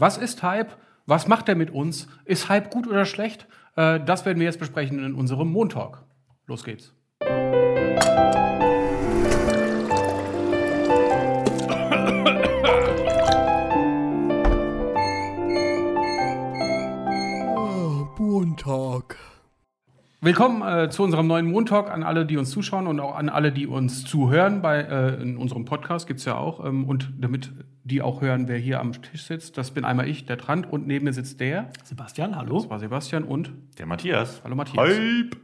Was ist Hype? Was macht er mit uns? Ist Hype gut oder schlecht? Äh, das werden wir jetzt besprechen in unserem Montalk. Los geht's. Montag. Willkommen äh, zu unserem neuen Montalk an alle, die uns zuschauen und auch an alle, die uns zuhören. Bei, äh, in unserem Podcast gibt's ja auch. Ähm, und damit die auch hören, wer hier am Tisch sitzt, das bin einmal ich, der Trant, und neben mir sitzt der. Sebastian, hallo. Das war Sebastian und. Der Matthias. Hallo Matthias. Hype.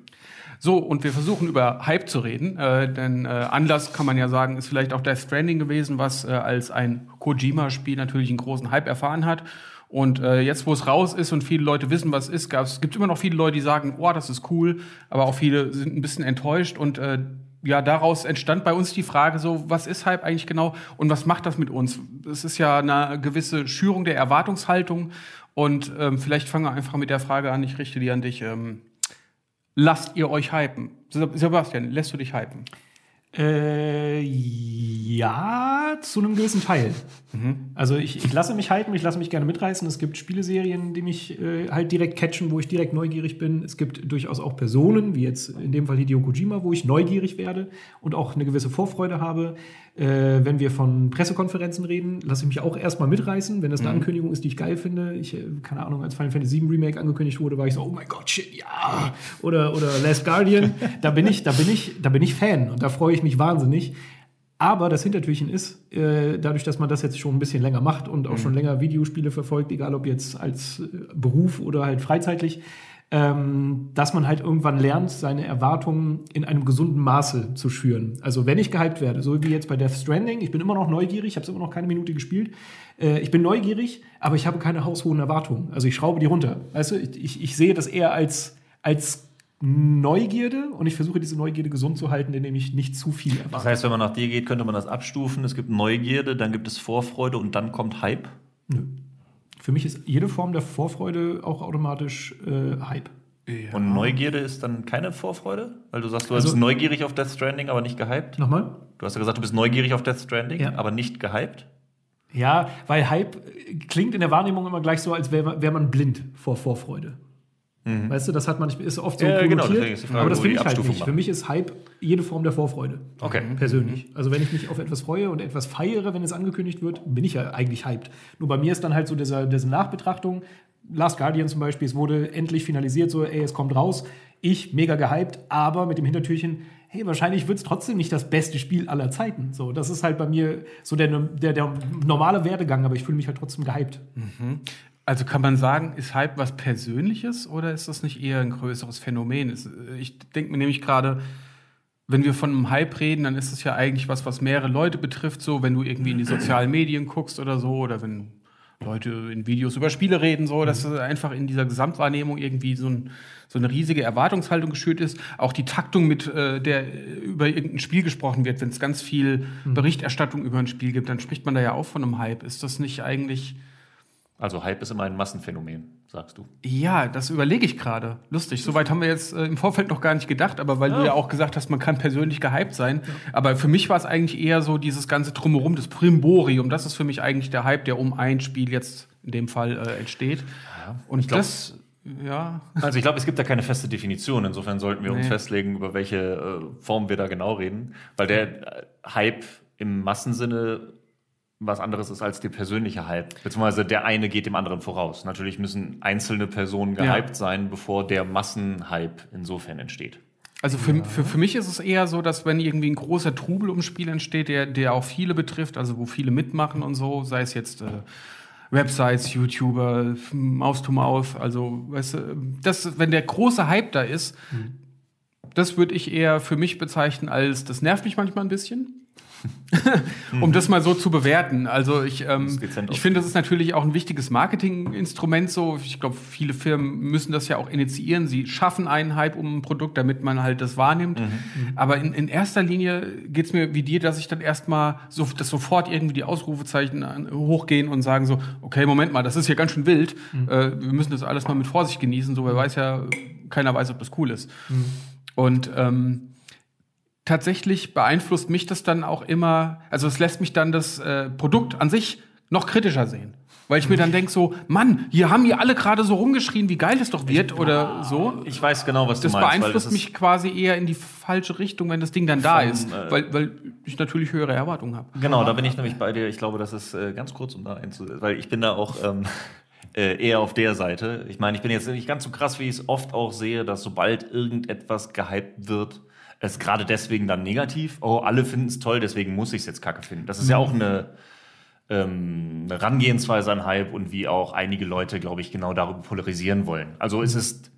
So, und wir versuchen über Hype zu reden, äh, denn äh, Anlass kann man ja sagen, ist vielleicht auch Death Stranding gewesen, was äh, als ein Kojima-Spiel natürlich einen großen Hype erfahren hat. Und äh, jetzt, wo es raus ist und viele Leute wissen, was es ist, gab's, gibt immer noch viele Leute, die sagen, oh, das ist cool, aber auch viele sind ein bisschen enttäuscht und äh, ja, daraus entstand bei uns die Frage so, was ist Hype eigentlich genau und was macht das mit uns? Es ist ja eine gewisse Schürung der Erwartungshaltung und ähm, vielleicht fangen wir einfach mit der Frage an, ich richte die an dich. Ähm, lasst ihr euch hypen? Sebastian, lässt du dich hypen? Äh, ja, zu einem gewissen Teil. Also ich, ich lasse mich hypen, ich lasse mich gerne mitreißen. Es gibt Spieleserien, die mich äh, halt direkt catchen, wo ich direkt neugierig bin. Es gibt durchaus auch Personen, wie jetzt in dem Fall Hideo Kojima, wo ich neugierig werde und auch eine gewisse Vorfreude habe. Äh, wenn wir von Pressekonferenzen reden, lasse ich mich auch erstmal mitreißen, wenn das eine Ankündigung ist, die ich geil finde. Ich, äh, keine Ahnung, als Final Fantasy VII Remake angekündigt wurde, war ich so, oh mein Gott, shit, ja. Oder, oder Last Guardian. da bin ich, da bin ich, da bin ich Fan und da freue ich mich wahnsinnig. Aber das Hintertürchen ist, äh, dadurch, dass man das jetzt schon ein bisschen länger macht und auch schon länger Videospiele verfolgt, egal ob jetzt als äh, Beruf oder halt freizeitlich, ähm, dass man halt irgendwann lernt, seine Erwartungen in einem gesunden Maße zu schüren. Also wenn ich gehypt werde, so wie jetzt bei Death Stranding, ich bin immer noch neugierig, ich habe es immer noch keine Minute gespielt. Äh, ich bin neugierig, aber ich habe keine haushohen Erwartungen. Also ich schraube die runter. Weißt du, ich, ich, ich sehe das eher als, als Neugierde und ich versuche diese Neugierde gesund zu halten, indem ich nicht zu viel erwarte. Das heißt, wenn man nach dir geht, könnte man das abstufen. Es gibt Neugierde, dann gibt es Vorfreude und dann kommt Hype. Für mich ist jede Form der Vorfreude auch automatisch äh, Hype. Und Neugierde ist dann keine Vorfreude? Weil du sagst, du Also- bist neugierig auf Death Stranding, aber nicht gehypt. Nochmal? Du hast ja gesagt, du bist neugierig auf Death Stranding, Ja. aber nicht gehypt. Ja, weil Hype klingt in der Wahrnehmung immer gleich so, als wäre wär man blind vor Vorfreude. Weißt du, das hat man ist oft so Ja, genau, ist die Frage, aber das finde ich halt nicht. macht. Für mich ist Hype jede Form der Vorfreude. Okay. Persönlich. Also wenn ich mich auf etwas freue und etwas feiere, wenn es angekündigt wird, bin ich ja eigentlich hyped. Nur bei mir ist dann halt so diese, diese Nachbetrachtung. Last Guardian zum Beispiel, es wurde endlich finalisiert, so, ey, es kommt raus. Ich mega gehypt, aber mit dem Hintertürchen, hey, wahrscheinlich wird es trotzdem nicht das beste Spiel aller Zeiten. So, das ist halt bei mir so der, der, der normale Werdegang, aber ich fühle mich halt trotzdem gehypt. Also kann man sagen, ist Hype was Persönliches oder ist das nicht eher ein größeres Phänomen? Es- Ich denke mir nämlich gerade, wenn wir von einem Hype reden, dann ist es ja eigentlich was, was mehrere Leute betrifft. So, wenn du irgendwie in die sozialen Medien guckst oder so, oder wenn Leute in Videos über Spiele reden, so, dass es einfach in dieser Gesamtwahrnehmung irgendwie so, ein, so eine riesige Erwartungshaltung geschürt ist. Auch die Taktung, mit äh, der äh, über irgendein Spiel gesprochen wird, wenn es ganz viel Berichterstattung über ein Spiel gibt, dann spricht man da ja auch von einem Hype. Ist das nicht eigentlich Also Hype ist immer ein Massenphänomen, sagst du. Ja, das überlege ich gerade. Lustig. Soweit haben wir jetzt äh, im Vorfeld noch gar nicht gedacht, aber weil du ja auch gesagt hast, man kann persönlich gehypt sein. Aber für mich war es eigentlich eher so dieses ganze Drumherum, das Primborium. Das ist für mich eigentlich der Hype, der um ein Spiel jetzt in dem Fall äh, entsteht. Und glaub- das, ja. Also ich glaube, es gibt da keine feste Definition. Insofern sollten wir uns Nee. festlegen, über welche äh, Form wir da genau reden. Weil der äh, Hype im Massensinne was anderes ist als der persönliche Hype. Beziehungsweise der eine geht dem anderen voraus. Natürlich müssen einzelne Personen Ja. gehypt sein, bevor der Massenhype insofern entsteht. Also für, für, für mich ist es eher so, dass wenn irgendwie ein großer Trubel ums Spiel entsteht, der, der auch viele betrifft, also wo viele mitmachen und so, sei es jetzt äh, Websites, YouTuber, Maus to Maus, also weißt du, das, wenn der große Hype da ist, das würde ich eher für mich bezeichnen als, das nervt mich manchmal ein bisschen. um das mal so zu bewerten. Also ich, ähm, ich finde, das ist natürlich auch ein wichtiges Marketinginstrument. So, ich glaube, viele Firmen müssen das ja auch initiieren. Sie schaffen einen Hype um ein Produkt, damit man halt das wahrnimmt. Aber in, in erster Linie geht es mir wie dir, dass ich dann erstmal so, dass sofort irgendwie die Ausrufezeichen hochgehen und sagen so, okay, Moment mal, das ist ja ganz schön wild. Äh, wir müssen das alles mal mit Vorsicht genießen. So, wer weiß ja, keiner weiß, ob das cool ist. Und ähm, tatsächlich beeinflusst mich das dann auch immer, also es lässt mich dann das äh, Produkt an sich noch kritischer sehen. Weil ich mir dann denke so, Mann, hier haben hier alle gerade so rumgeschrien, wie geil es doch wird oder so. Ich weiß genau, was Das du meinst. weil beeinflusst das mich quasi eher in die falsche Richtung, wenn das Ding dann da Vom, ist. äh, weil, weil ich natürlich höhere Erwartungen habe. Genau, da bin ich nämlich bei dir. Ich glaube, das ist äh, ganz kurz, um da einzu weil ich bin da auch ähm, äh, eher auf der Seite. Ich meine, ich bin jetzt nicht ganz so krass, wie ich es oft auch sehe, dass sobald irgendetwas gehypt wird, es gerade deswegen dann negativ, oh, alle finden es toll, deswegen muss ich es jetzt kacke finden. Das ist ja auch eine, ähm, eine Herangehensweise an Hype und wie auch einige Leute, glaube ich, genau darüber polarisieren wollen. Also es ist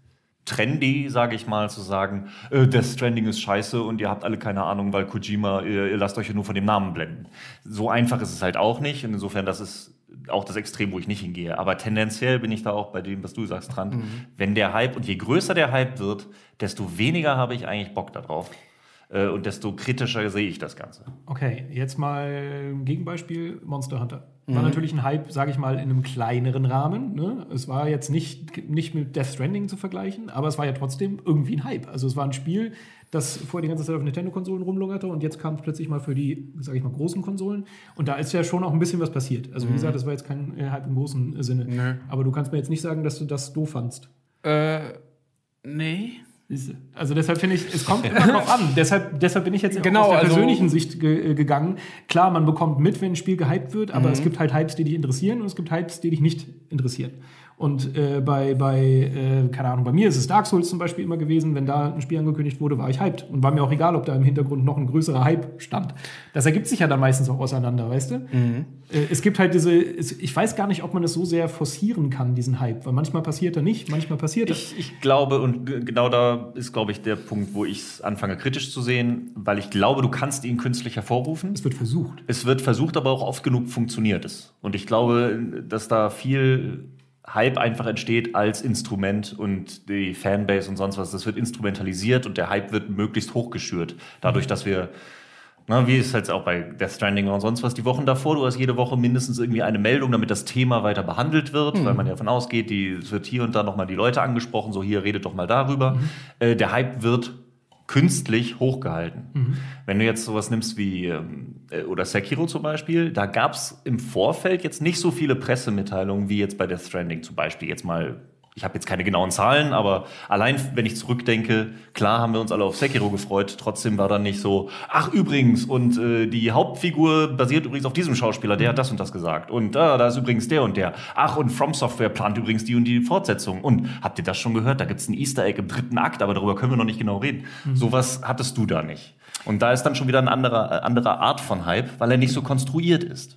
trendy, sage ich mal, zu sagen, äh, Death Stranding ist scheiße und ihr habt alle keine Ahnung, weil Kojima, ihr, ihr lasst euch ja nur von dem Namen blenden. So einfach ist es halt auch nicht und insofern, das ist auch das Extrem, wo ich nicht hingehe. Aber tendenziell bin ich da auch bei dem, was du sagst, Trant. Wenn der Hype, und je größer der Hype wird, desto weniger habe ich eigentlich Bock darauf. Äh, und desto kritischer sehe ich das Ganze. Okay, jetzt mal ein Gegenbeispiel: Monster Hunter. War natürlich ein Hype, sage ich mal, in einem kleineren Rahmen. Ne? Es war jetzt nicht, nicht mit Death Stranding zu vergleichen, aber es war ja trotzdem irgendwie ein Hype. Also es war ein Spiel, das vorher die ganze Zeit auf Nintendo-Konsolen rumlungerte und jetzt kam es plötzlich mal für die, sage ich mal, großen Konsolen. Und da ist ja schon auch ein bisschen was passiert. Also wie gesagt, das war jetzt kein äh, Hype im großen Sinne. Nö. Aber du kannst mir jetzt nicht sagen, dass du das doof fandst. Äh, nee. Also deshalb finde ich, es kommt immer drauf an. deshalb, deshalb bin ich jetzt Genau, aus der also- persönlichen Sicht ge gegangen. Klar, man bekommt mit, wenn ein Spiel gehypt wird, aber es gibt halt Hypes, die dich interessieren und es gibt Hypes, die dich nicht interessieren. Und äh, bei, bei äh, keine Ahnung, bei mir ist es Dark Souls zum Beispiel immer gewesen, wenn da ein Spiel angekündigt wurde, war ich hyped. Und war mir auch egal, ob da im Hintergrund noch ein größerer Hype stand. Das ergibt sich ja dann meistens auch auseinander, weißt du? Äh, es gibt halt diese, es, ich weiß gar nicht, ob man es so sehr forcieren kann, diesen Hype, weil manchmal passiert er nicht, manchmal passiert er. Ich, ich glaube, und genau da ist, glaube ich, der Punkt, wo ich es anfange kritisch zu sehen, weil ich glaube, du kannst ihn künstlich hervorrufen. Es wird versucht. Es wird versucht, aber auch oft genug funktioniert es. Und ich glaube, dass da viel Hype einfach entsteht als Instrument und die Fanbase und sonst was, das wird instrumentalisiert und der Hype wird möglichst hochgeschürt. Dadurch, dass wir, na, wie es halt auch bei Death Stranding und sonst was, die Wochen davor, du hast jede Woche mindestens irgendwie eine Meldung, damit das Thema weiter behandelt wird, weil man ja davon ausgeht, die, es wird hier und da nochmal die Leute angesprochen, so hier redet doch mal darüber. Äh, der Hype wird künstlich hochgehalten. Wenn du jetzt sowas nimmst wie ähm, äh, oder Sekiro zum Beispiel, da gab es im Vorfeld jetzt nicht so viele Pressemitteilungen wie jetzt bei Death Stranding zum Beispiel. Jetzt mal, ich habe jetzt keine genauen Zahlen, aber allein wenn ich zurückdenke, klar haben wir uns alle auf Sekiro gefreut. Trotzdem war dann nicht so, ach übrigens und äh, die Hauptfigur basiert übrigens auf diesem Schauspieler, der hat das und das gesagt und ah, da ist übrigens der und der. Ach und From Software plant übrigens die und die Fortsetzung. Und habt ihr das schon gehört? Da gibt es ein Easter Egg im dritten Akt, aber darüber können wir noch nicht genau reden. Sowas hattest du da nicht. Und da ist dann schon wieder eine andere, äh, andere Art von Hype, weil er nicht so konstruiert ist.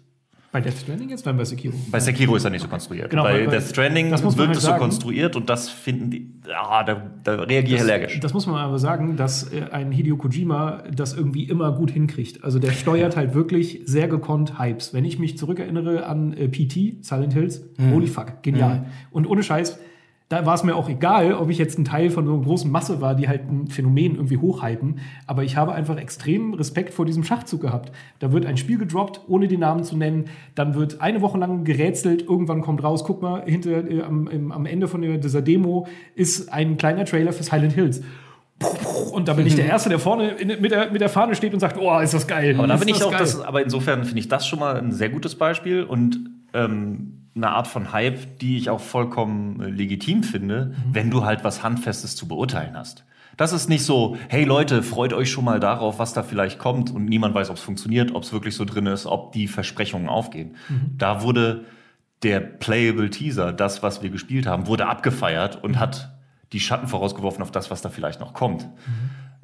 Bei Death Stranding jetzt, dann bei Sekiro. Bei Sekiro ist er nicht so konstruiert. Genau, bei weil- Death Stranding das muss man wird halt es so konstruiert und das finden die, ja, da, da reagiere ich allergisch. Das muss man aber sagen, dass äh, ein Hideo Kojima das irgendwie immer gut hinkriegt. Also der steuert halt wirklich sehr gekonnt Hypes. Wenn ich mich zurückerinnere an äh, PT, Silent Hills, holy fuck, genial. Und ohne Scheiß, da war es mir auch egal, ob ich jetzt ein Teil von so einer großen Masse war, die halt ein Phänomen irgendwie hochhypen. Aber ich habe einfach extremen Respekt vor diesem Schachzug gehabt. Da wird ein Spiel gedroppt, ohne den Namen zu nennen. Dann wird eine Woche lang gerätselt. Irgendwann kommt raus, guck mal, hinter, äh, am, im, am Ende von dieser Demo ist ein kleiner Trailer für Silent Hills. Und da bin ich der Erste, der vorne mit, der, mit der Fahne steht und sagt, oh, ist das geil. Aber da bin ich auch, geil. das, aber insofern finde ich das schon mal ein sehr gutes Beispiel und ähm, eine Art von Hype, die ich auch vollkommen äh, legitim finde, wenn du halt was Handfestes zu beurteilen hast. Das ist nicht so, hey Leute, freut euch schon mal darauf, was da vielleicht kommt und niemand weiß, ob es funktioniert, ob es wirklich so drin ist, ob die Versprechungen aufgehen. Da wurde der Playable Teaser, das, was wir gespielt haben, wurde abgefeiert und hat die Schatten vorausgeworfen auf das, was da vielleicht noch kommt.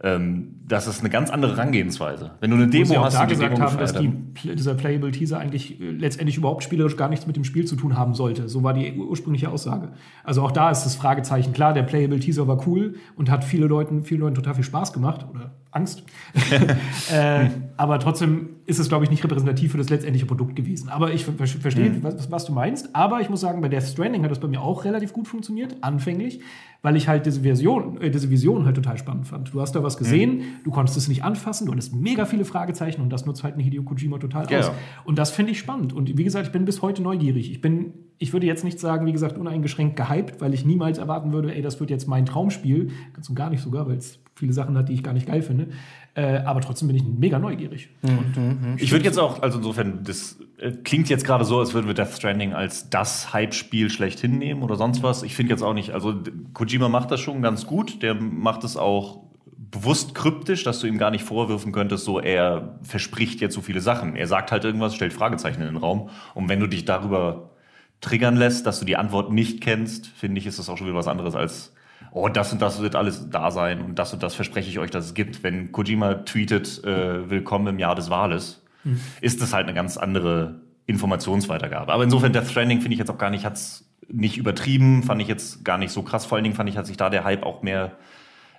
Ähm, das ist eine ganz andere Herangehensweise. Wenn du eine Wo sie Demo auch hast da gesagt Demo haben, dass die, dieser Playable Teaser eigentlich äh, letztendlich überhaupt spielerisch gar nichts mit dem Spiel zu tun haben sollte. So war die ursprüngliche Aussage. Also auch da ist das Fragezeichen klar, der Playable Teaser war cool und hat viele Leuten, vielen Leuten total viel Spaß gemacht oder Angst. äh, aber trotzdem ist es, glaube ich, nicht repräsentativ für das letztendliche Produkt gewesen. Aber ich ver verstehe, Mhm. was, was du meinst. Aber ich muss sagen, bei Death Stranding hat das bei mir auch relativ gut funktioniert, anfänglich, weil ich halt diese Version, äh, diese Vision halt total spannend fand. Du hast da was gesehen, Mhm. du konntest es nicht anfassen, du hattest mega viele Fragezeichen und das nutzt halt ein Hideo Kojima total Ja. aus. Und das finde ich spannend. Und wie gesagt, ich bin bis heute neugierig. Ich bin, ich würde jetzt nicht sagen, wie gesagt, uneingeschränkt gehypt, weil ich niemals erwarten würde, ey, das wird jetzt mein Traumspiel. Ganz und gar nicht sogar, weil es viele Sachen hat, die ich gar nicht geil finde. Äh, aber trotzdem bin ich mega neugierig. Mhm. Ich würde jetzt auch, also insofern, das äh, klingt jetzt gerade so, als würden wir Death Stranding als das Hype-Spiel schlechthin nehmen oder sonst was. Ich finde jetzt auch nicht, also Kojima macht das schon ganz gut. Der macht es auch bewusst kryptisch, dass du ihm gar nicht vorwürfen könntest, so er verspricht jetzt so viele Sachen. Er sagt halt irgendwas, stellt Fragezeichen in den Raum. Und wenn du dich darüber triggern lässt, dass du die Antwort nicht kennst, finde ich, ist das auch schon wieder was anderes als oh, das und das wird alles da sein und das und das verspreche ich euch, dass es gibt. Wenn Kojima tweetet, äh, willkommen im Jahr des Wahles, mhm. ist das halt eine ganz andere Informationsweitergabe. Aber insofern, Death Stranding finde ich jetzt auch gar nicht, hat's nicht übertrieben, fand ich jetzt gar nicht so krass. Vor allen Dingen fand ich, hat sich da der Hype auch mehr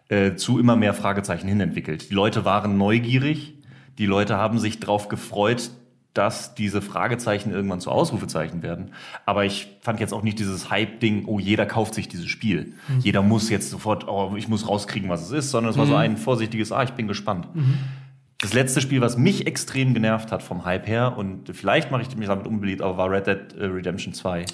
äh, zu immer mehr Fragezeichen hin entwickelt. Die Leute waren neugierig, die Leute haben sich drauf gefreut, dass diese Fragezeichen irgendwann zu Ausrufezeichen werden. Aber ich fand jetzt auch nicht dieses Hype-Ding, oh, jeder kauft sich dieses Spiel. Mhm. Jeder muss jetzt sofort, oh, ich muss rauskriegen, was es ist, sondern es war mhm. so ein vorsichtiges, ah, ich bin gespannt. Mhm. Das letzte Spiel, was mich extrem genervt hat vom Hype her, und vielleicht mache ich mich damit unbeliebt, aber war Red Dead äh, Redemption 2. Ja.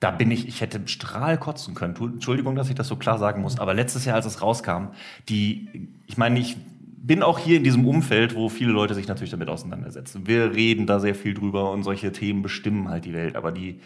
Da bin ich, ich hätte Strahl kotzen können. Entschuldigung, dass ich das so klar sagen muss, aber letztes Jahr, als es rauskam, die, ich meine, ich bin auch hier in diesem Umfeld, wo viele Leute sich natürlich damit auseinandersetzen. Wir reden da sehr viel drüber und solche Themen bestimmen halt die Welt. Aber die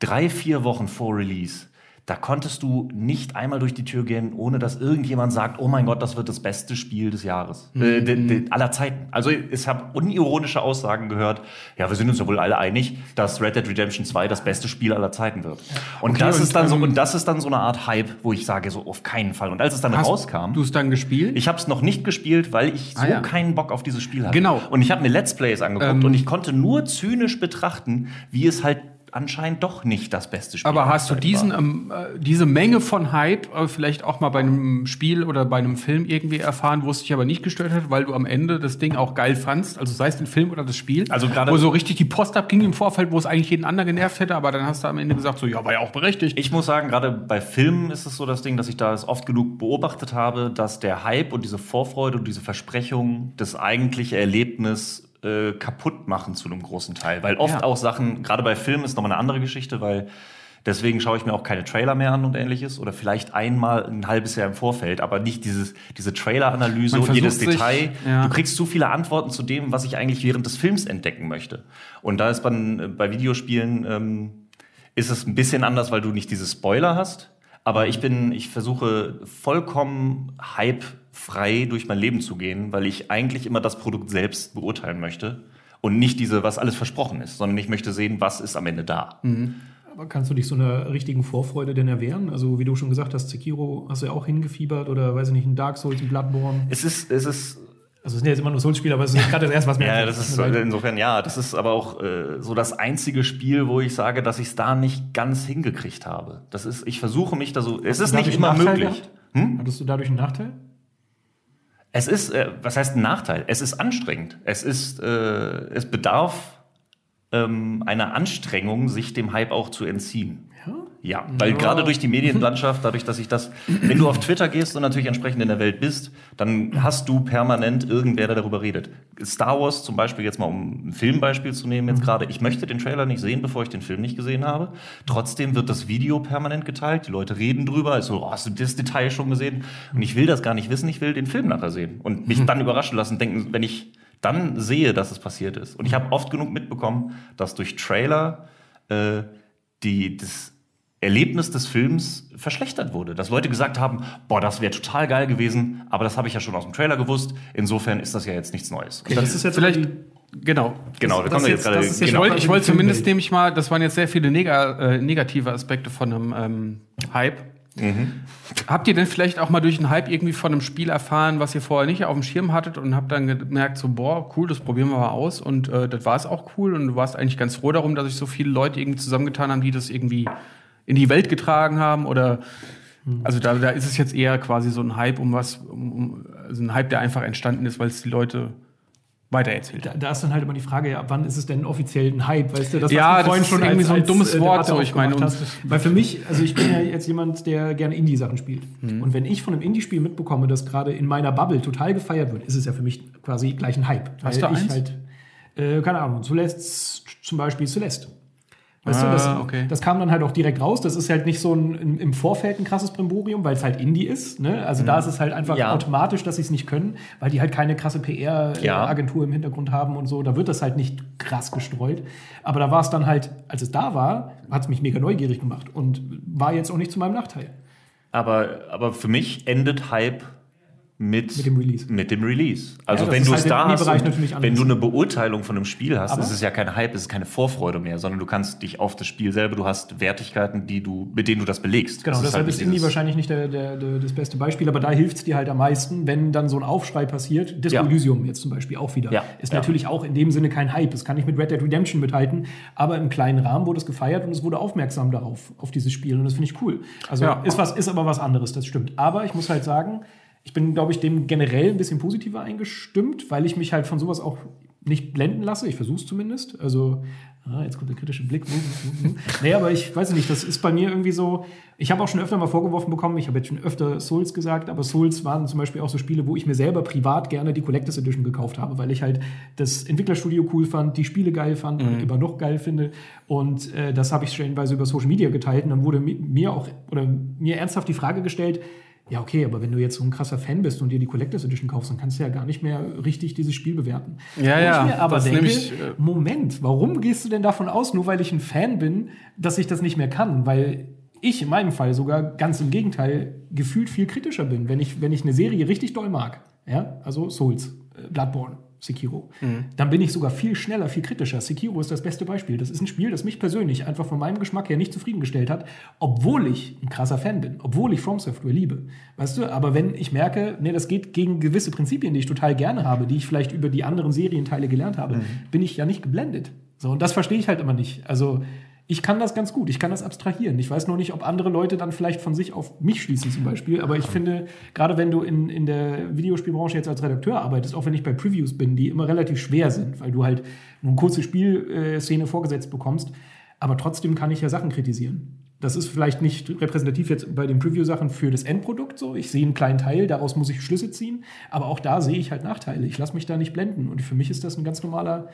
drei, vier Wochen vor Release da konntest du nicht einmal durch die Tür gehen, ohne dass irgendjemand sagt, oh mein Gott, das wird das beste Spiel des Jahres, mhm. äh, de, de, aller Zeiten. Also ich habe unironische Aussagen gehört, ja, wir sind uns ja wohl alle einig, dass Red Dead Redemption 2 das beste Spiel aller Zeiten wird. Und okay, das und ist dann so und das ist dann so eine Art Hype, wo ich sage so auf keinen Fall. Und als es dann Hast rauskam, du es dann gespielt? Ich habe es noch nicht gespielt, weil ich ah, so ja. keinen Bock auf dieses Spiel hatte. Genau. Und ich habe mir Let's Plays angeguckt ähm, und ich konnte nur zynisch betrachten, wie es halt anscheinend doch nicht das beste Spiel. Aber hast du diesen, ähm, äh, diese Menge von Hype äh, vielleicht auch mal bei einem Spiel oder bei einem Film irgendwie erfahren, wo es dich aber nicht gestört hat, weil du am Ende das Ding auch geil fandst? Also sei es den Film oder das Spiel, also wo so richtig die Post abging im Vorfeld, wo es eigentlich jeden anderen genervt hätte, aber dann hast du am Ende gesagt, so ja, war ja auch berechtigt. Ich muss sagen, gerade bei Filmen ist es so das Ding, dass ich da es oft genug beobachtet habe, dass der Hype und diese Vorfreude und diese Versprechung das eigentliche Erlebnis äh, kaputt machen zu einem großen Teil. Weil oft ja. auch Sachen, gerade bei Filmen ist nochmal eine andere Geschichte, weil deswegen schaue ich mir auch keine Trailer mehr an und ähnliches. Oder vielleicht einmal ein halbes Jahr im Vorfeld, aber nicht dieses, diese Trailer-Analyse und jedes sich, Detail. Ja. Du kriegst zu viele Antworten zu dem, was ich eigentlich während des Films entdecken möchte. Und da ist man bei Videospielen ähm, ist es ein bisschen anders, weil du nicht diese Spoiler hast. Aber ich bin, ich versuche vollkommen Hype frei durch mein Leben zu gehen, weil ich eigentlich immer das Produkt selbst beurteilen möchte und nicht diese, was alles versprochen ist, sondern ich möchte sehen, was ist am Ende da. Mhm. Aber kannst du dich so einer richtigen Vorfreude denn erwehren? Also wie du schon gesagt hast, Sekiro hast du ja auch hingefiebert oder weiß ich nicht, ein Dark Souls, ein Bloodborne. Es ist, es ist also es sind ja jetzt immer nur Souls-Spiele, aber es ist gerade das erste, was mir Ja, das ist insofern ja, das ist aber auch äh, so das einzige Spiel, wo ich sage, dass ich es da nicht ganz hingekriegt habe. Das ist, ich versuche mich da so. Es ist nicht immer möglich. Hm? Hattest du dadurch einen Nachteil? Es ist, äh, was heißt ein Nachteil? Es ist anstrengend. Es ist, äh, es bedarf ähm, einer Anstrengung, sich dem Hype auch zu entziehen. Ja? Weil ja. gerade durch die Medienlandschaft, dadurch, dass ich das, wenn du auf Twitter gehst und natürlich entsprechend in der Welt bist, dann hast du permanent irgendwer, der darüber redet. Star Wars zum Beispiel, jetzt mal um ein Filmbeispiel zu nehmen, jetzt mhm. gerade, ich möchte den Trailer nicht sehen, bevor ich den Film nicht gesehen habe. Trotzdem wird das Video permanent geteilt, die Leute reden drüber, also, oh, hast du das Detail schon gesehen? Und ich will das gar nicht wissen, ich will den Film nachher sehen und mich dann überraschen lassen, denken, wenn ich dann sehe, dass es passiert ist. Und ich habe oft genug mitbekommen, dass durch Trailer äh, die, das Erlebnis des Films verschlechtert wurde. Dass Leute gesagt haben, boah, das wäre total geil gewesen, aber das habe ich ja schon aus dem Trailer gewusst. Insofern ist das ja jetzt nichts Neues. Okay, das ist jetzt vielleicht Genau. Genau, da kommen wir jetzt gerade. Genau. Ich wollte wollt zumindest nämlich mal, das waren jetzt sehr viele neg äh, negative Aspekte von einem ähm, Hype. Mhm. Habt ihr denn vielleicht auch mal durch einen Hype irgendwie von einem Spiel erfahren, was ihr vorher nicht auf dem Schirm hattet und habt dann gemerkt, so, boah, cool, das probieren wir mal aus und äh, das war es auch cool und du warst eigentlich ganz froh darum, dass sich so viele Leute irgendwie zusammengetan haben, die das irgendwie in die Welt getragen haben oder also da, da ist es jetzt eher quasi so ein Hype um was, um, um, also ein Hype, der einfach entstanden ist, weil es die Leute weitererzählt da, da ist dann halt immer die Frage, ja, ab wann ist es denn offiziell ein Hype? Weißt du, das, ja, das ist schon irgendwie als, so ein dummes als, Wort, so ich meine. Weil für mich, also ich bin ja jetzt jemand, der gerne Indie-Sachen spielt. Mhm. Und wenn ich von einem Indie-Spiel mitbekomme, das gerade in meiner Bubble total gefeiert wird, ist es ja für mich quasi gleich ein Hype. Hast du eins? Halt, äh, keine Ahnung, zuletzt zum Beispiel Celeste. Weißt du, das, Ah, okay. das kam dann halt auch direkt raus. Das ist halt nicht so ein im, Vorfeld ein krasses Brimborium, weil es halt Indie ist. Ne? Also da ist es halt einfach Ja. automatisch, dass sie es nicht können, weil die halt keine krasse Ja. PR-Agentur im Hintergrund haben und so. Da wird das halt nicht krass gestreut. Aber da war es dann halt, als es da war, hat es mich mega neugierig gemacht und war jetzt auch nicht zu meinem Nachteil. Aber, aber für mich endet Hype mit, Mit dem Release. Mit dem Release. Also das wenn ist du halt es im da hast, wenn du eine Beurteilung von einem Spiel hast, Aber- ist es ja kein Hype, es ist keine Vorfreude mehr, sondern du kannst dich auf das Spiel selber, du hast Wertigkeiten, die du, mit denen du das belegst. Genau, Das deshalb halt ist Indie wahrscheinlich nicht der, der, der, das beste Beispiel, aber da hilft es dir halt am meisten, wenn dann so ein Aufschrei passiert. Disco Ja. Elysium jetzt zum Beispiel auch wieder. Ja, Ist ja. natürlich auch in dem Sinne kein Hype. Es kann nicht mit Red Dead Redemption mithalten, aber im kleinen Rahmen wurde es gefeiert und es wurde aufmerksam darauf, auf dieses Spiel. Und das finde ich cool. Also Ja. ist, was, ist aber was anderes, das stimmt. Aber ich muss halt sagen, ich bin, glaube ich, dem generell ein bisschen positiver eingestimmt, weil ich mich halt von sowas auch nicht blenden lasse. Ich versuche es zumindest. Also, ah, jetzt kommt der kritische Blick. nee, aber ich weiß nicht, das ist bei mir irgendwie so. Ich habe auch schon öfter mal vorgeworfen bekommen, ich habe jetzt schon öfter Souls gesagt, aber Souls waren zum Beispiel auch so Spiele, wo ich mir selber privat gerne die Collectors Edition gekauft habe, weil ich halt das Entwicklerstudio cool fand, die Spiele geil fand und immer noch geil finde. Und äh, das habe ich stellenweise über Social Media geteilt und dann wurde mi- mir auch oder mir ernsthaft die Frage gestellt, ja, okay, aber wenn du jetzt so ein krasser Fan bist und dir die Collectors Edition kaufst, dann kannst du ja gar nicht mehr richtig dieses Spiel bewerten. Ja, Wo ja, Ich mir aber denke, nämlich, äh, Moment, warum gehst du denn davon aus, nur weil ich ein Fan bin, dass ich das nicht mehr kann? Weil ich in meinem Fall sogar ganz im Gegenteil gefühlt viel kritischer bin, wenn ich, wenn ich eine Serie richtig doll mag. Ja, also Souls, äh, Bloodborne. Sekiro. Mhm. Dann bin ich sogar viel schneller, viel kritischer. Sekiro ist das beste Beispiel. Das ist ein Spiel, das mich persönlich einfach von meinem Geschmack her nicht zufriedengestellt hat, obwohl ich ein krasser Fan bin, obwohl ich From Software liebe. Weißt du, aber wenn ich merke, nee, das geht gegen gewisse Prinzipien, die ich total gerne habe, die ich vielleicht über die anderen Serienteile gelernt habe, Mhm. bin ich ja nicht geblendet. So, und das verstehe ich halt immer nicht. Also, ich kann das ganz gut, ich kann das abstrahieren. Ich weiß nur nicht, ob andere Leute dann vielleicht von sich auf mich schließen zum Beispiel. Aber ich finde, gerade wenn du in, in der Videospielbranche jetzt als Redakteur arbeitest, auch wenn ich bei Previews bin, die immer relativ schwer sind, weil du halt nur eine kurze Spielszene vorgesetzt bekommst, aber trotzdem kann ich ja Sachen kritisieren. Das ist vielleicht nicht repräsentativ jetzt bei den Preview-Sachen für das Endprodukt so. Ich sehe einen kleinen Teil, daraus muss ich Schlüsse ziehen, aber auch da sehe ich halt Nachteile. Ich lasse mich da nicht blenden und für mich ist das ein ganz normaler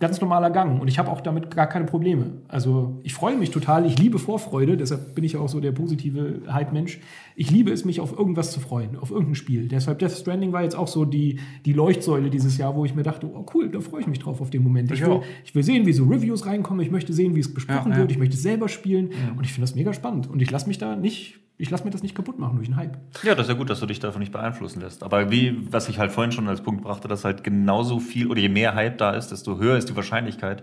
ganz normaler Gang und ich habe auch damit gar keine Probleme. Also ich freue mich total, ich liebe Vorfreude, deshalb bin ich auch so der positive Hype-Mensch. Ich liebe es, mich auf irgendwas zu freuen, auf irgendein Spiel. Deshalb Death Stranding war jetzt auch so die, die Leuchtsäule dieses Jahr, wo ich mir dachte, oh cool, da freue ich mich drauf auf den Moment. Ich Ich will, ich will sehen, wie so Reviews reinkommen, ich möchte sehen, wie es besprochen Ja, ja. wird, ich möchte es selber spielen und ich finde das mega spannend und ich lasse mich da nicht, ich lasse mir das nicht kaputt machen durch einen Hype. Ja, das ist ja gut, dass du dich davon nicht beeinflussen lässt. Aber wie, was ich halt vorhin schon als Punkt brachte, dass halt genauso viel oder je mehr Hype da ist, desto höher ist die Wahrscheinlichkeit,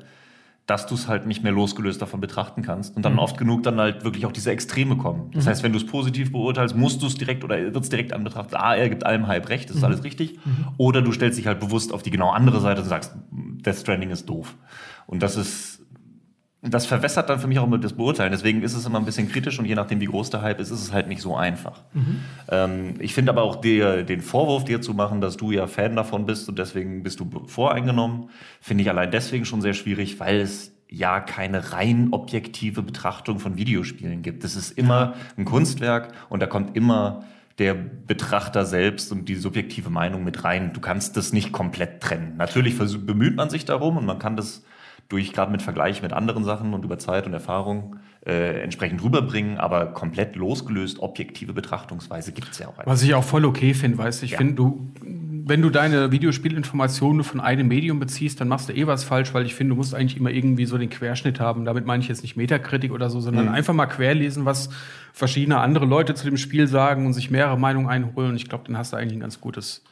dass du es halt nicht mehr losgelöst davon betrachten kannst und dann oft genug dann halt wirklich auch diese Extreme kommen. Das heißt, wenn du es positiv beurteilst, musst du es direkt oder wird es direkt anbetrachtet, ah, er gibt allem Hype recht, das ist alles richtig. Oder du stellst dich halt bewusst auf die genau andere Seite und sagst, Death Stranding ist doof. Und das ist, das verwässert dann für mich auch immer das Beurteilen. Deswegen ist es immer ein bisschen kritisch und je nachdem, wie groß der Hype ist, ist es halt nicht so einfach. Ähm, ich finde aber auch dir, den Vorwurf dir zu machen, dass du ja Fan davon bist und deswegen bist du voreingenommen, finde ich allein deswegen schon sehr schwierig, weil es ja keine rein objektive Betrachtung von Videospielen gibt. Es ist immer ein Kunstwerk und da kommt immer der Betrachter selbst und die subjektive Meinung mit rein. Du kannst das nicht komplett trennen. Natürlich bemüht man sich darum und man kann das durch gerade mit Vergleich mit anderen Sachen und über Zeit und Erfahrung äh, entsprechend rüberbringen, aber komplett losgelöst objektive Betrachtungsweise gibt es ja auch. einfach. Was ich auch voll okay finde, weißt du, ich Ja. finde, du, wenn du deine Videospielinformationen nur von einem Medium beziehst, dann machst du eh was falsch, weil ich finde, du musst eigentlich immer irgendwie so den Querschnitt haben. Damit meine ich jetzt nicht Metakritik oder so, sondern einfach mal querlesen, was verschiedene andere Leute zu dem Spiel sagen und sich mehrere Meinungen einholen. Und ich glaube, dann hast du eigentlich ein ganz gutes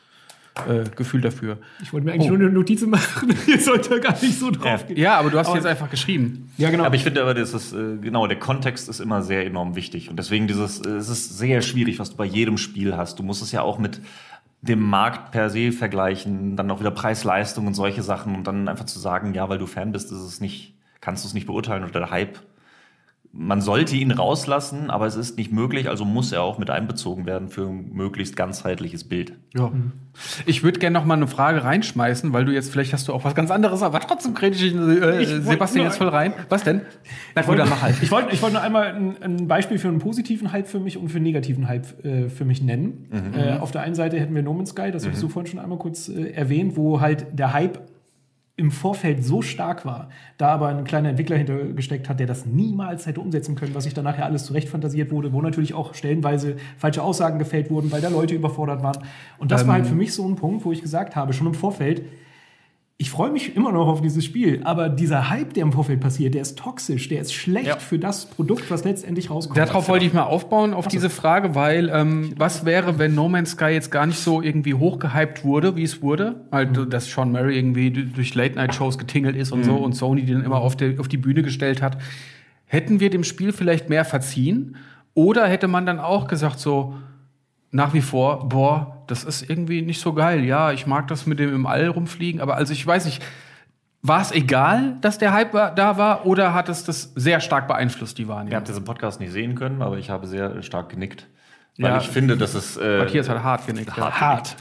äh, Gefühl dafür. Ich wollte mir eigentlich Oh. nur eine Notiz machen, ihr sollt da gar nicht so drauf gehen. Ja, aber du hast Aber- jetzt einfach geschrieben. Ja, genau. Aber ich finde aber, das ist, äh, genau, der Kontext ist immer sehr enorm wichtig. Und deswegen dieses, äh, es ist sehr schwierig, was du bei jedem Spiel hast. Du musst es ja auch mit dem Markt per se vergleichen, dann auch wieder Preis-Leistung und solche Sachen und dann einfach zu sagen, ja, weil du Fan bist, ist es nicht, kannst du es nicht beurteilen oder der Hype. Man sollte ihn rauslassen, aber es ist nicht möglich, also muss er auch mit einbezogen werden für ein möglichst ganzheitliches Bild. Ja. Ich würde gerne noch mal eine Frage reinschmeißen, weil du jetzt vielleicht hast du auch was ganz anderes, aber trotzdem kritisch äh, Ich wollte Sebastian nur- jetzt voll rein. Was denn? Na gut, dann mach halt. Ich wollte ich wollte nur einmal ein, ein Beispiel für einen positiven Hype für mich und für einen negativen Hype äh, für mich nennen. Äh, auf der einen Seite hätten wir No Man's Sky, das habe ich so vorhin schon einmal kurz äh, erwähnt, wo halt der Hype im Vorfeld so stark war, da aber ein kleiner Entwickler hintergesteckt hat, der das niemals hätte umsetzen können, was sich danach ja alles zurechtfantasiert wurde, wo natürlich auch stellenweise falsche Aussagen gefällt wurden, weil da Leute überfordert waren. Und das ähm, war halt für mich so ein Punkt, wo ich gesagt habe, schon im Vorfeld, ich freue mich immer noch auf dieses Spiel, aber dieser Hype, der im Vorfeld passiert, der ist toxisch, der ist schlecht ja. für das Produkt, was letztendlich rauskommt. Darauf wollte ich mal aufbauen, auf Achso. diese Frage, weil ähm, was wäre, wenn No Man's Sky jetzt gar nicht so irgendwie hochgehypt wurde, wie es wurde? Halt, mhm. dass Sean Murray irgendwie durch Late-Night-Shows getingelt ist und mhm. so und Sony die dann immer auf, die, auf die Bühne gestellt hat. Hätten wir dem Spiel vielleicht mehr verziehen? Oder hätte man dann auch gesagt so, nach wie vor, boah, das ist irgendwie nicht so geil. Ja, ich mag das mit dem im All rumfliegen, aber also ich weiß nicht, war es egal, dass der Hype da war oder hat es das sehr stark beeinflusst, die Wahrnehmung? Ihr habt diesen Podcast nicht sehen können, aber ich habe sehr stark genickt. Weil ja, ich finde, dass es. Äh, Matthias hat hart genickt. Hart. hart.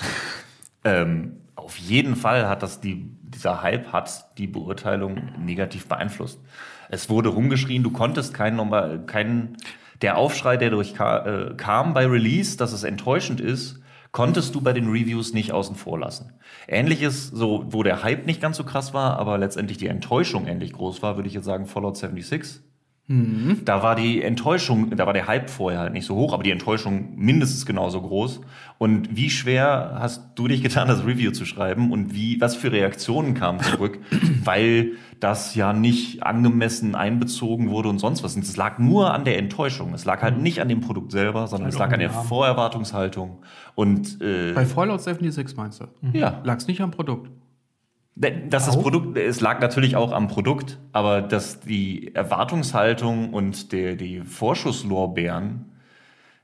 ähm, auf jeden Fall hat das die, dieser Hype hat die Beurteilung negativ beeinflusst. Es wurde rumgeschrien, du konntest keinen, keinen der Aufschrei, der durch äh, kam bei Release, dass es enttäuschend ist, konntest du bei den Reviews nicht außen vor lassen. Ähnliches, so, wo der Hype nicht ganz so krass war, aber letztendlich die Enttäuschung ähnlich groß war, würde ich jetzt sagen Fallout 76. Mhm. Da war die Enttäuschung, da war der Hype vorher halt nicht so hoch, aber die Enttäuschung mindestens genauso groß. Und wie schwer hast du dich getan, das Review zu schreiben und wie, was für Reaktionen kamen zurück, weil das ja nicht angemessen einbezogen wurde und sonst was. Und es lag nur an der Enttäuschung. Es lag halt mhm. nicht an dem Produkt selber, sondern halt es lag an der Vorerwartungshaltung. Und, äh, Bei Fallout 76 meinst du? Mhm. Ja. Lag es nicht am Produkt? Dass das Produkt, es lag natürlich auch am Produkt, aber dass die Erwartungshaltung und der, die Vorschusslorbeeren,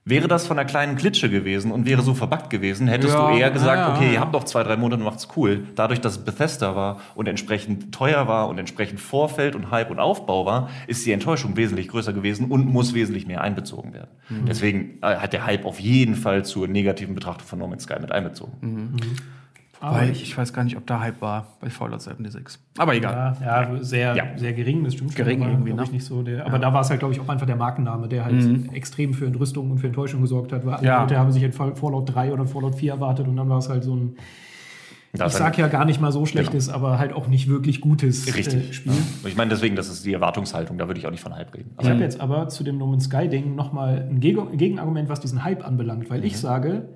wäre das von einer kleinen Klitsche gewesen und wäre so verbackt gewesen, hättest ja, du eher gesagt, ja, ja, okay, ihr habt doch zwei, drei Monate, macht's cool. Dadurch, dass es Bethesda war und entsprechend teuer war und entsprechend Vorfeld und Hype und Aufbau war, ist die Enttäuschung wesentlich größer gewesen und muss wesentlich mehr einbezogen werden. Mhm. Deswegen äh, hat der Hype auf jeden Fall zur negativen Betrachtung von No Man's Sky mit einbezogen. Mhm. Mhm. Weil ich, ich, weiß gar nicht, ob da Hype war bei Fallout 76. Aber egal. Ja, ja sehr, ja. sehr gering, das stimmt gering schon. Irgendwie, ne? ich nicht so der, aber da war es halt, glaube ich, auch einfach der Markenname, der halt mhm. extrem für Entrüstung und für Enttäuschung gesorgt hat. Weil alle ja. Leute haben sich in Fallout 3 oder Fallout 4 erwartet und dann war es halt so ein das ich sag ja gar nicht mal so schlechtes, genau. aber halt auch nicht wirklich gutes Richtig. Äh, Spiel. Ja. Ich meine, deswegen, das ist die Erwartungshaltung, da würde ich auch nicht von Hype reden. ich habe jetzt aber zu dem No Man's Sky-Ding nochmal ein Gegenargument, was diesen Hype anbelangt, weil mhm. ich sage,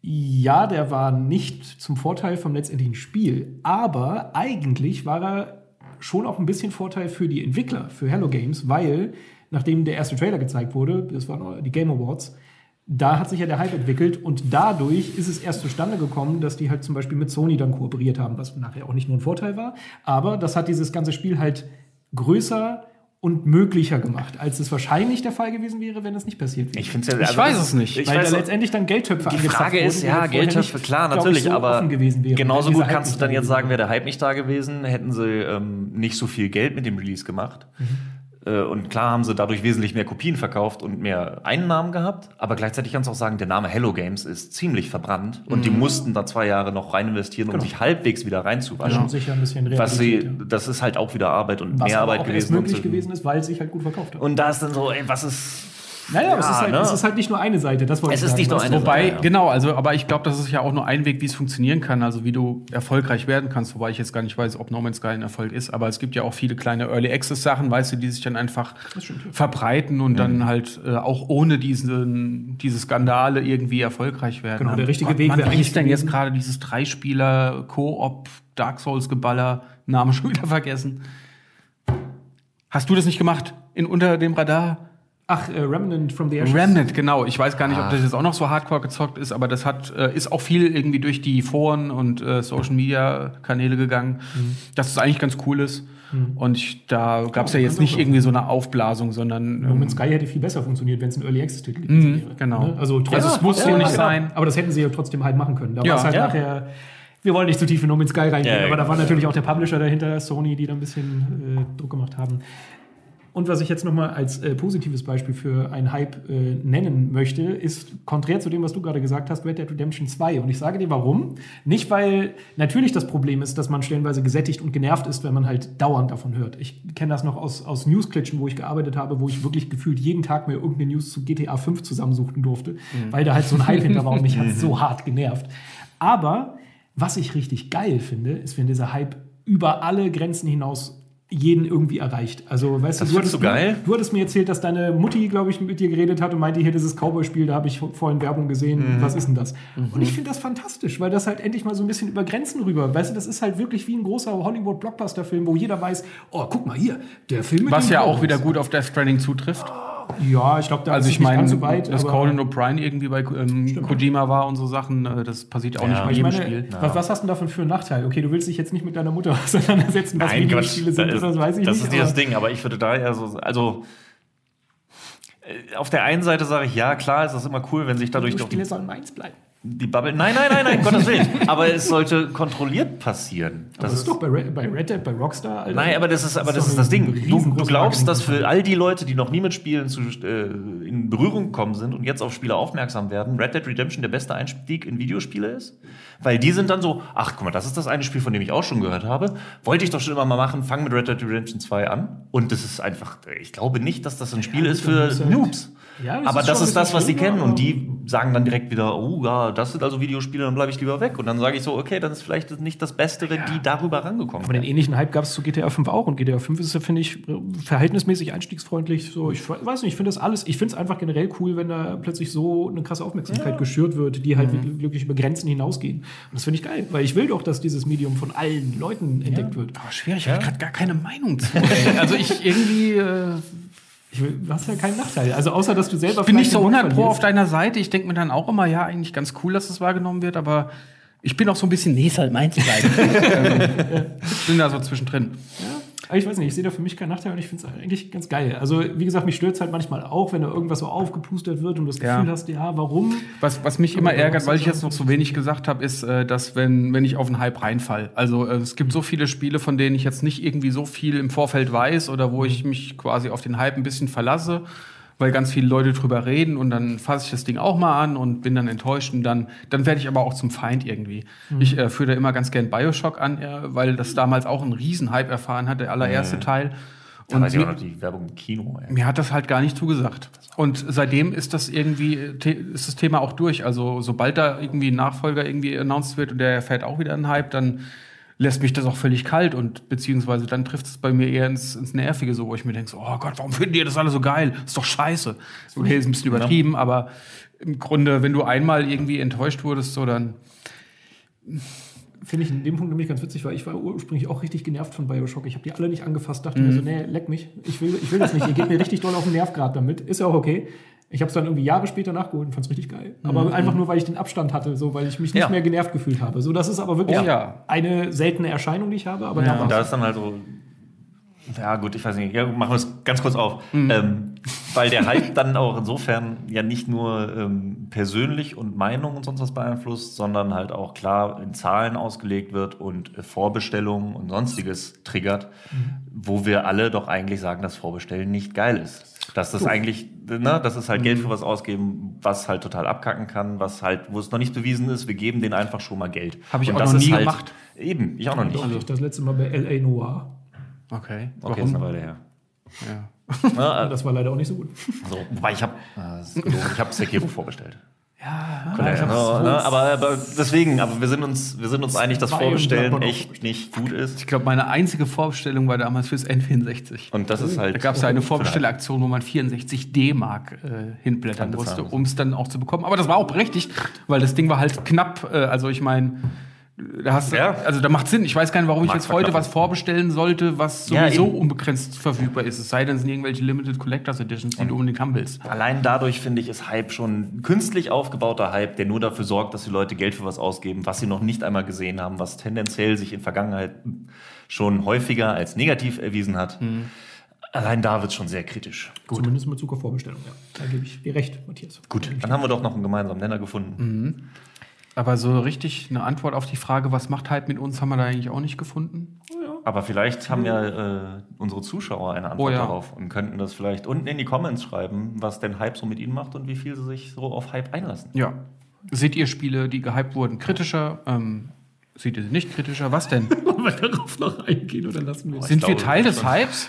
ja, der war nicht zum Vorteil vom letztendlichen Spiel, aber eigentlich war er schon auch ein bisschen Vorteil für die Entwickler, für Hello Games, weil nachdem der erste Trailer gezeigt wurde, das waren die Game Awards, da hat sich ja der Hype entwickelt und dadurch ist es erst zustande gekommen, dass die halt zum Beispiel mit Sony dann kooperiert haben, was nachher auch nicht nur ein Vorteil war, aber das hat dieses ganze Spiel halt größer und möglicher gemacht, als es wahrscheinlich der Fall gewesen wäre, wenn es nicht passiert wäre. Ich, ja, also ich weiß es nicht. Weil da letztendlich dann Geldtöpfe Die Frage ist, ja, Geldtöpfe, klar, natürlich, so aber genauso gut kannst du dann jetzt sagen, wäre der Hype nicht da gewesen, hätten sie ähm, nicht so viel Geld mit dem Release gemacht. Mhm. Äh, und klar haben sie dadurch wesentlich mehr Kopien verkauft und mehr Einnahmen gehabt. Aber gleichzeitig kannst du auch sagen, der Name Hello Games ist ziemlich verbrannt. Und mhm. die mussten da zwei Jahre noch rein investieren, um genau. sich halbwegs wieder reinzuwaschen. Genau. Sicher ein bisschen Was sie, ja. Das ist halt auch wieder Arbeit und was mehr Arbeit gewesen. Was möglich gewesen ist, weil es sich halt gut verkauft hat. Und da ist dann so, ey, was ist naja, ja, es, ist halt, ne? es ist halt nicht nur eine Seite. Das wollte es ist sagen. nicht nur eine Wobei, Seite. Ja. Genau, also, aber ich glaube, das ist ja auch nur ein Weg, wie es funktionieren kann. Also, wie du erfolgreich werden kannst. Wobei ich jetzt gar nicht weiß, ob No Man's Sky ein Erfolg ist. Aber es gibt ja auch viele kleine Early Access Sachen, weißt du, die sich dann einfach verbreiten und mhm. dann halt äh, auch ohne diesen, diese Skandale irgendwie erfolgreich werden. Genau, der richtige Weg wäre eigentlich. denn jetzt gerade dieses Dreispieler Co-op Dark Souls Geballer? Name schon wieder vergessen. Hast du das nicht gemacht? In unter dem Radar? Ach, äh, Remnant from the Ashes. Remnant, genau. Ich weiß gar nicht, ah. ob das jetzt auch noch so hardcore gezockt ist, aber das hat äh, ist auch viel irgendwie durch die Foren und äh, Social Media Kanäle gegangen, mhm. dass es eigentlich ganz cool ist. Mhm. Und ich, da gab es oh, ja jetzt nicht irgendwie so eine Aufblasung, sondern. No Man's ähm, Sky hätte viel besser funktioniert, wenn es ein Early Access Titel gewesen mhm, wäre. Genau. Ne? Also, trotzdem, also es muss ja, nicht sein. Aber das hätten sie ja trotzdem halt machen können. Da ja, war es halt ja. nachher wir wollen nicht zu tief in No Man's Sky reingehen, ja, aber da war natürlich auch der Publisher dahinter, Sony, die da ein bisschen äh, Druck gemacht haben. Und was ich jetzt nochmal als äh, positives Beispiel für einen Hype äh, nennen möchte, ist konträr zu dem, was du gerade gesagt hast, Red Dead Redemption 2. Und ich sage dir warum. Nicht, weil natürlich das Problem ist, dass man stellenweise gesättigt und genervt ist, wenn man halt dauernd davon hört. Ich kenne das noch aus, aus News-Klitschen, wo ich gearbeitet habe, wo ich wirklich gefühlt jeden Tag mir irgendeine News zu GTA 5 zusammensuchen durfte, mhm. weil da halt so ein Hype hinter war und mich hat so hart genervt. Aber was ich richtig geil finde, ist, wenn dieser Hype über alle Grenzen hinaus jeden irgendwie erreicht. Also, weißt Das du, du hattest, du geil? du hattest mir erzählt, dass deine Mutti, glaube ich, mit dir geredet hat und meinte, hier dieses Cowboy-Spiel, da habe ich vorhin Werbung gesehen. Mhm. Was ist denn das? Und ich finde das fantastisch, weil das halt endlich mal so ein bisschen über Grenzen rüber. Weißt du, das ist halt wirklich wie ein großer Hollywood-Blockbuster-Film, wo jeder weiß, oh, guck mal hier, der Film mit Was ja auch Cowboys. wieder gut auf Death Stranding zutrifft. Ja, ich glaube, da Also ist ich nicht meine, ganz so weit. dass Conan O'Brien irgendwie bei ähm, Kojima war und so Sachen, äh, das passiert auch nicht Ja. bei Aber ich jedem meine, Spiel. was, was hast du denn davon für einen Nachteil? Okay, du willst dich jetzt nicht mit deiner Mutter auseinandersetzen, was Nein, Videospiele sind das, oder so, weiß ich das nicht. ist dieses aber- Ding, aber ich würde da eher so, also äh, auf der einen Seite sage ich, ja, klar, ist das immer cool, wenn sich dadurch doch die, Videospiele sollen meins bleiben. Die Bubble. Nein, nein, nein, nein, Gottes Willen. Aber es sollte kontrolliert passieren. Das, ist doch bei Red, bei Red Dead, bei Rockstar. Alter. Nein, aber das ist, aber das doch ist das Ding. Du, du glaubst, dass für all die Leute, die noch nie mit Spielen zu, äh, in Berührung gekommen sind und jetzt auf Spiele aufmerksam werden, Red Dead Redemption der beste Einstieg in Videospiele ist? Weil die sind dann so, ach guck mal, das ist das eine Spiel, von dem ich auch schon gehört habe. Wollte ich doch schon immer mal machen, fang mit Red Dead Redemption 2 an. Und das ist einfach, ich glaube nicht, dass das ein Spiel ist gut, für ist halt- Noobs. Ja, das aber ist das ist das, was sie kennen. Und die sagen dann direkt wieder, oh ja, das sind also Videospiele, dann bleibe ich lieber weg. Und dann sage ich so, okay, dann ist vielleicht nicht das Beste, wenn die darüber rangekommen Aber den ähnlichen Hype gab es zu GTA 5 auch. Und GTA 5 ist, ja, finde ich, verhältnismäßig einstiegsfreundlich. So, ich weiß nicht, ich finde das alles, ich finde es einfach generell cool, wenn da plötzlich so eine krasse Aufmerksamkeit geschürt wird, die halt Mhm. wirklich über Grenzen hinausgehen. Und das finde ich geil, weil ich will doch, dass dieses Medium von allen Leuten entdeckt wird. Oh, schwierig, ich habe gerade gar keine Meinung zu. Also ich irgendwie äh, Ich du hast ja keinen Nachteil. Also außer, dass du selber bin nicht so den Bock 100 pro auf deiner Seite. Ich denke mir dann auch immer, ja, eigentlich ganz cool, dass es wahrgenommen wird, aber ich bin auch so ein bisschen, nee, ist halt meins bleiben. ähm, bin da so zwischendrin. Aber ich weiß nicht, ich sehe da für mich keinen Nachteil und ich finde es eigentlich ganz geil. Also, wie gesagt, mich stört es halt manchmal auch, wenn da irgendwas so aufgepustet wird und du das Ja. Gefühl hast, ja, warum? Was, was mich immer ärgert, weil ich jetzt noch so wenig gesagt habe, ist, äh, dass wenn, wenn ich auf einen Hype reinfall. Also äh, es gibt so viele Spiele, von denen ich jetzt nicht irgendwie so viel im Vorfeld weiß oder wo ich mich quasi auf den Hype ein bisschen verlasse, weil ganz viele Leute drüber reden und dann fasse ich das Ding auch mal an und bin dann enttäuscht und dann, dann werde ich aber auch zum Feind irgendwie. Ich äh, führe da immer ganz gern Bioshock an, äh, weil das damals auch einen riesen Hype erfahren hat, der allererste Teil. Da weiß ich mir- auch noch die Werbung im Kino. Ey. mir hat das halt gar nicht zugesagt. Und seitdem ist das irgendwie, äh, ist das Thema auch durch. Also sobald da irgendwie ein Nachfolger irgendwie announced wird und der erfährt auch wieder einen Hype, dann lässt mich das auch völlig kalt und beziehungsweise dann trifft es bei mir eher ins, ins Nervige, so wo ich mir denke, so, oh Gott, warum finden die das alle so geil? Ist doch scheiße. Okay, ist ein bisschen übertrieben, aber im Grunde, wenn du einmal irgendwie enttäuscht wurdest, so dann Finde ich in dem Punkt nämlich ganz witzig, weil ich war ursprünglich auch richtig genervt von Bioshock. Ich habe die alle nicht angefasst, dachte mir so, nee, leck mich. Ich will, ich will das nicht. Ihr geht mir richtig doll auf den Nerv gerade damit. Ist ja auch okay. Ich habe es dann irgendwie Jahre später nachgeholt und fand es richtig geil. Aber einfach nur, weil ich den Abstand hatte, so, weil ich mich nicht Ja. mehr genervt gefühlt habe. So, das ist aber wirklich Oh ja. eine seltene Erscheinung, die ich habe. Aber Ja. da Und da ist dann halt so. Ja, gut, ich weiß nicht. Ja, machen wir es ganz kurz auf. Mhm. Ähm, weil der Hype dann auch insofern ja nicht nur ähm, persönlich und Meinung und sonst was beeinflusst, sondern halt auch klar in Zahlen ausgelegt wird und äh, Vorbestellungen und sonstiges triggert, wo wir alle doch eigentlich sagen, dass Vorbestellen nicht geil ist. Dass das eigentlich, ne, das ist halt Geld für was ausgeben, was halt total abkacken kann, was halt, wo es noch nicht bewiesen ist, wir geben denen einfach schon mal Geld. Hab ich Und auch das noch nie halt, gemacht. Eben, ich auch noch nicht. Ich das letzte Mal bei L.A. Noir. okay. Okay, ist eine Weile her. Ja. Ja, Das war leider auch nicht so gut. so, wobei ich habe ich habe Sekiro vorbestellt. Ja, hab's Ja, so- ne, aber, aber deswegen, aber wir sind uns, wir sind uns einig, dass Vorbestellen echt nicht gut ist. Ich glaube, meine einzige Vorbestellung war damals fürs N64. Und das ist halt. Da gab es ja eine Vorbestellaktion, wo man 64 D-Mark äh, hinblättern musste. um es dann auch zu bekommen. Aber das war auch berechtigt, weil das Ding war halt knapp. Äh, also ich meine, da hast du, Ja. also da macht Sinn. Ich weiß gar nicht, warum ich jetzt heute was vorbestellen sollte, was Ja, sowieso eben. unbegrenzt verfügbar ist. Es sei denn, es sind irgendwelche Limited Collectors Editions, die du unbedingt haben willst. Allein dadurch, finde ich, ist Hype schon ein künstlich aufgebauter Hype, der nur dafür sorgt, dass die Leute Geld für was ausgeben, was sie noch nicht einmal gesehen haben, was tendenziell sich in Vergangenheit schon häufiger als negativ erwiesen hat. Mhm. Allein da wird es schon sehr kritisch. Zumindest in Bezug auf Vorbestellung, ja. Da gebe ich dir recht, Matthias. Gut, dann haben wir doch noch einen gemeinsamen Nenner gefunden. Aber so richtig eine Antwort auf die Frage, was macht Hype mit uns, haben wir da eigentlich auch nicht gefunden. Aber vielleicht haben ja äh, unsere Zuschauer eine Antwort Oh ja. darauf und könnten das vielleicht unten in die Comments schreiben, was denn Hype so mit ihnen macht und wie viel sie sich so auf Hype einlassen. Ja. Seht ihr Spiele, die gehypt wurden, kritischer? Ähm, seht ihr sie nicht kritischer? Was denn? Wollen wir darauf noch eingehen oder lassen wir es? Sind wir glaube, Teil des. Hypes?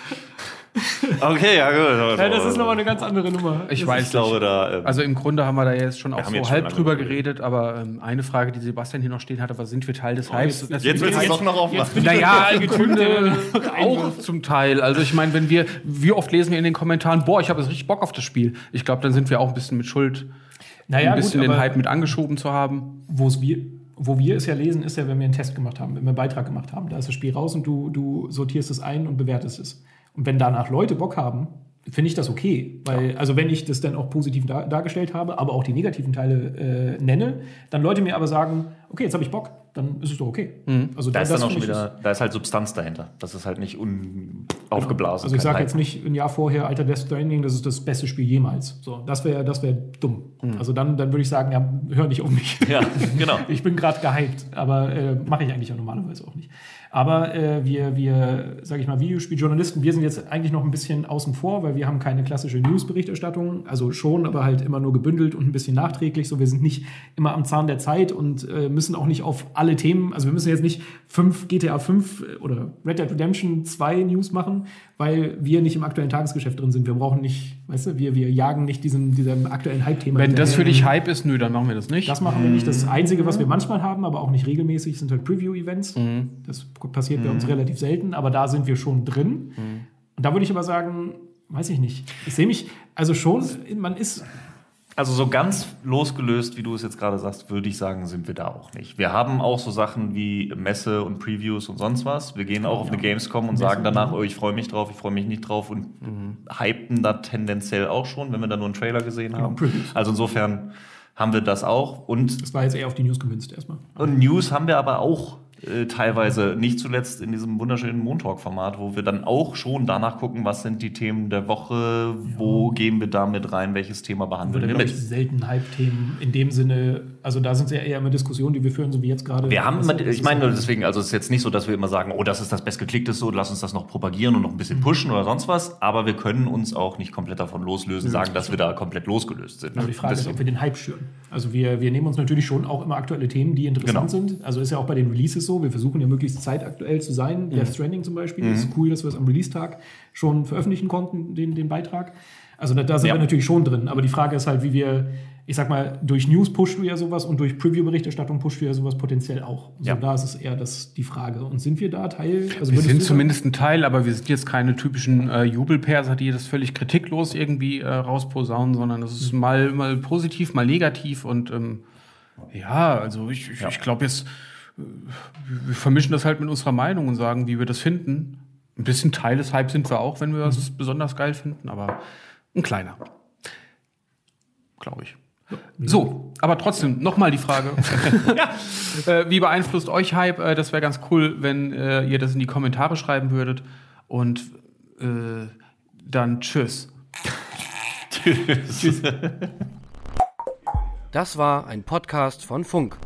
Okay, ja gut. Ja, das ist nochmal eine ganz andere Nummer. Ich das weiß Ich glaube, da. ähm, Also im Grunde haben wir da jetzt schon auch so jetzt halb drüber drüber geredet, aber ähm, eine Frage, die Sebastian hier noch stehen hatte, was sind wir Teil des Hypes? Das jetzt willst du es doch noch aufmachen. Naja, im Grunde auch zum Teil. Also ich meine, wenn wir, wie oft lesen wir in den Kommentaren, boah, ich habe jetzt richtig Bock auf das Spiel. Ich glaube, dann sind wir auch ein bisschen mit Schuld, naja, ein bisschen gut, den Hype mit angeschoben zu haben. wo's wir, wo wir es ja lesen, ist ja, wenn wir einen Test gemacht haben, wenn wir einen Beitrag gemacht haben. Da ist das Spiel raus und du, du sortierst es ein und bewertest es. Und wenn danach Leute Bock haben, finde ich das okay. Weil, also wenn ich das dann auch positiv dar dargestellt habe, aber auch die negativen Teile äh, nenne, dann Leute mir aber sagen, okay, jetzt habe ich Bock, dann ist es doch okay. Also Da ist das dann auch schon wieder, da ist halt Substanz dahinter. Das ist halt nicht un aufgeblasen. Also ich sage jetzt nicht ein Jahr vorher, alter Death Stranding, das ist das beste Spiel jemals. So, das wäre das wär dumm. Also dann, dann würde ich sagen, ja, hör nicht auf mich. Ja, genau. Ich bin gerade gehypt, aber äh, mache ich eigentlich auch normalerweise auch nicht. Aber äh, wir, wir, sage ich mal, Videospieljournalisten, wir sind jetzt eigentlich noch ein bisschen außen vor, weil wir haben keine klassische News-Berichterstattung. Also schon, aber halt immer nur gebündelt und ein bisschen nachträglich. So, wir sind nicht immer am Zahn der Zeit und äh, müssen auch nicht auf alle Themen, also wir müssen jetzt nicht fünf GTA 5 oder Red Dead Redemption 2 News machen, weil wir nicht im aktuellen Tagesgeschäft drin sind. Wir brauchen nicht, weißt du, wir, wir jagen nicht diesem, diesem aktuellen Hype-Thema. Wenn das für dich Hype ist, nö, dann machen wir das nicht. Das machen wir nicht. Das Einzige, was wir manchmal haben, aber auch nicht regelmäßig, sind halt Preview-Events. Mhm. Das passiert bei uns relativ selten, aber da sind wir schon drin. Mhm. Und da würde ich aber sagen, weiß ich nicht. Ich sehe mich, also schon, man ist, Also so ganz losgelöst, wie du es jetzt gerade sagst, würde ich sagen, sind wir da auch nicht. Wir haben auch so Sachen wie Messe und Previews und sonst was. Wir gehen auch auf eine Gamescom und sagen danach, oh, ich freue mich drauf, ich freue mich nicht drauf und hypen da tendenziell auch schon, wenn wir da nur einen Trailer gesehen haben. Previews. Also insofern haben wir das auch. Und, das war jetzt eher auf die News gemünzt erstmal. und News haben wir aber auch äh, teilweise, nicht zuletzt in diesem wunderschönen Montalk-Format, wo wir dann auch schon danach gucken, was sind die Themen der Woche, wo gehen wir da mit rein, welches Thema behandeln wir mit. selten Hype-Themen in dem Sinne, also da sind es ja eher immer Diskussionen, die wir führen, so wie jetzt gerade. Wir haben, Also, immer, ich ist meine, deswegen, also es ist jetzt nicht so, dass wir immer sagen, oh, das ist das bestgeklickteste und lass uns das noch propagieren und noch ein bisschen pushen oder sonst was, aber wir können uns auch nicht komplett davon loslösen, sagen, dass wir da komplett losgelöst sind. Aber die Frage ist, Deswegen. ob wir den Hype schüren. Also wir, wir nehmen uns natürlich schon auch immer aktuelle Themen, die interessant Genau. sind. Also ist ja auch bei den Releases so. Wir versuchen ja möglichst zeitaktuell zu sein. Death Stranding zum Beispiel. Es ist cool, dass wir es am Release-Tag schon veröffentlichen konnten, den, den Beitrag. Also da, da sind Ja. wir natürlich schon drin. Aber die Frage ist halt, wie wir, ich sag mal, durch News pushst du ja sowas und durch Preview-Berichterstattung pushst du ja sowas potenziell auch. Also Ja. da ist es eher das, die Frage. Und sind wir da Teil? Also Wir sind zumindest ein Teil, aber wir sind jetzt keine typischen äh, Jubelperser, die das völlig kritiklos irgendwie äh, rausposaunen, sondern das ist mal, mal positiv, mal negativ und ähm, ja, also ich, ich, Ja. ich glaube jetzt, äh, wir vermischen das halt mit unserer Meinung und sagen, wie wir das finden. Ein bisschen Teil des Hypes sind wir auch, wenn wir das besonders geil finden, aber ein kleiner. Glaube ich. So, aber trotzdem, nochmal die Frage. äh, wie beeinflusst euch Hype? Äh, das wäre ganz cool, wenn äh, ihr das in die Kommentare schreiben würdet. Und äh, dann tschüss. Das war ein Podcast von Funk.